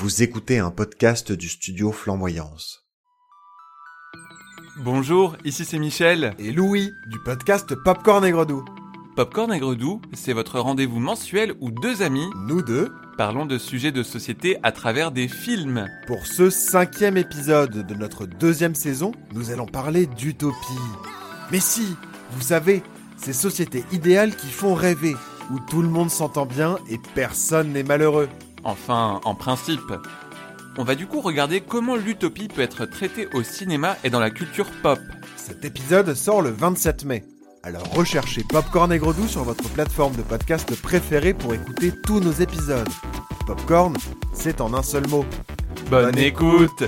Vous écoutez un podcast du studio Flamboyance. Bonjour, ici c'est Michel. Et Louis, du podcast Popcorn et Gredou. Popcorn et Gredou, c'est votre rendez-vous mensuel où deux amis Nous deux, parlons de sujets de société à travers des films. pour ce cinquième épisode de notre deuxième saison, nous allons parler d'utopie. Mais si, vous savez, ces sociétés idéales qui font rêver, où tout le monde s'entend bien et personne n'est malheureux. Enfin, en principe. On va du coup regarder comment l'utopie peut être traitée au cinéma et dans la culture pop. Cet épisode sort le 27 mai. Alors recherchez Popcorn et Gredou sur votre plateforme de podcast préférée pour écouter tous nos épisodes. Popcorn, c'est en un seul mot. Bonne, Bonne écoute.